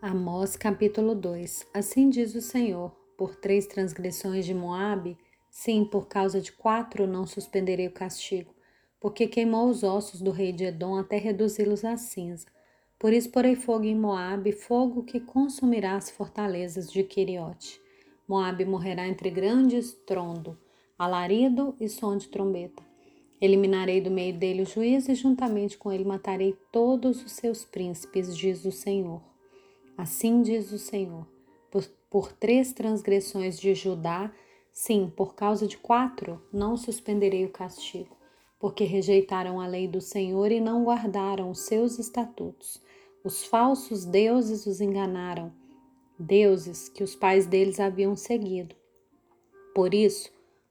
Amós capítulo 2 Assim diz o Senhor: Por três transgressões de Moabe, sim, por causa de quatro não suspenderei o castigo, porque queimou os ossos do rei de Edom até reduzi-los a cinza. Por isso porei fogo em Moabe, fogo que consumirá as fortalezas de Queriote. Moabe morrerá entre grandes trondo, alarido e som de trombeta. Eliminarei do meio dele o juiz e juntamente com ele matarei todos os seus príncipes, diz o Senhor. Assim diz o Senhor: por, por três transgressões de Judá, sim, por causa de quatro, não suspenderei o castigo, porque rejeitaram a lei do Senhor e não guardaram os seus estatutos. Os falsos deuses os enganaram, deuses que os pais deles haviam seguido. Por isso,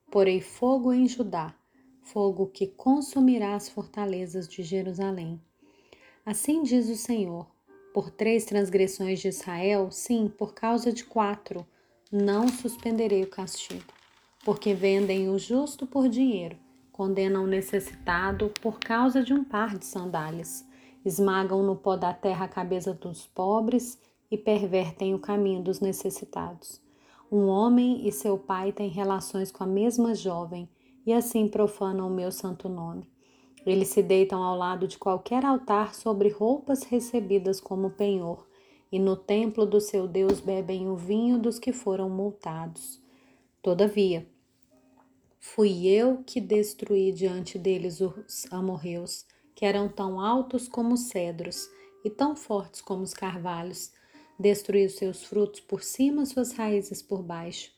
porei fogo em Judá, fogo que consumirá as fortalezas de Jerusalém. Assim diz o Senhor: por três transgressões de Israel, sim, por causa de quatro, não suspenderei o castigo. Porque vendem o justo por dinheiro, condenam o necessitado por causa de um par de sandálias, esmagam no pó da terra a cabeça dos pobres e pervertem o caminho dos necessitados. Um homem e seu pai têm relações com a mesma jovem e assim profanam o meu santo nome. Eles se deitam ao lado de qualquer altar sobre roupas recebidas como penhor, e no templo do seu Deus bebem o vinho dos que foram multados. Todavia, fui eu que destruí diante deles os amorreus, que eram tão altos como os cedros e tão fortes como os carvalhos. Destruí os seus frutos por cima, suas raízes por baixo.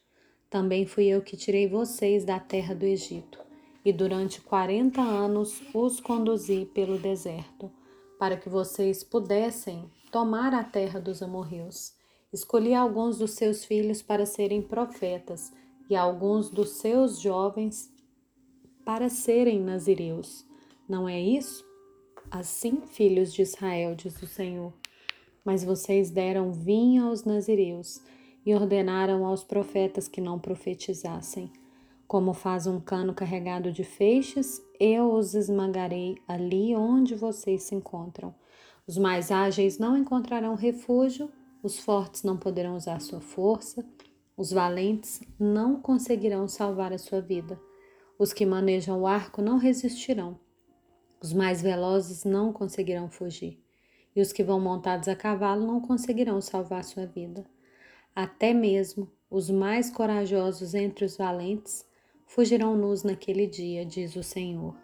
Também fui eu que tirei vocês da terra do Egito e durante quarenta anos os conduzi pelo deserto, para que vocês pudessem tomar a terra dos amorreus. Escolhi alguns dos seus filhos para serem profetas e alguns dos seus jovens para serem nazireus. Não é isso? Assim, filhos de Israel, diz o Senhor. Mas vocês deram vinho aos nazireus e ordenaram aos profetas que não profetizassem. Como faz um cano carregado de feixes, eu os esmagarei ali onde vocês se encontram. Os mais ágeis não encontrarão refúgio, os fortes não poderão usar sua força, os valentes não conseguirão salvar a sua vida. Os que manejam o arco não resistirão. Os mais velozes não conseguirão fugir. E os que vão montados a cavalo não conseguirão salvar sua vida. Até mesmo os mais corajosos entre os valentes fugirão nus naquele dia, diz o Senhor.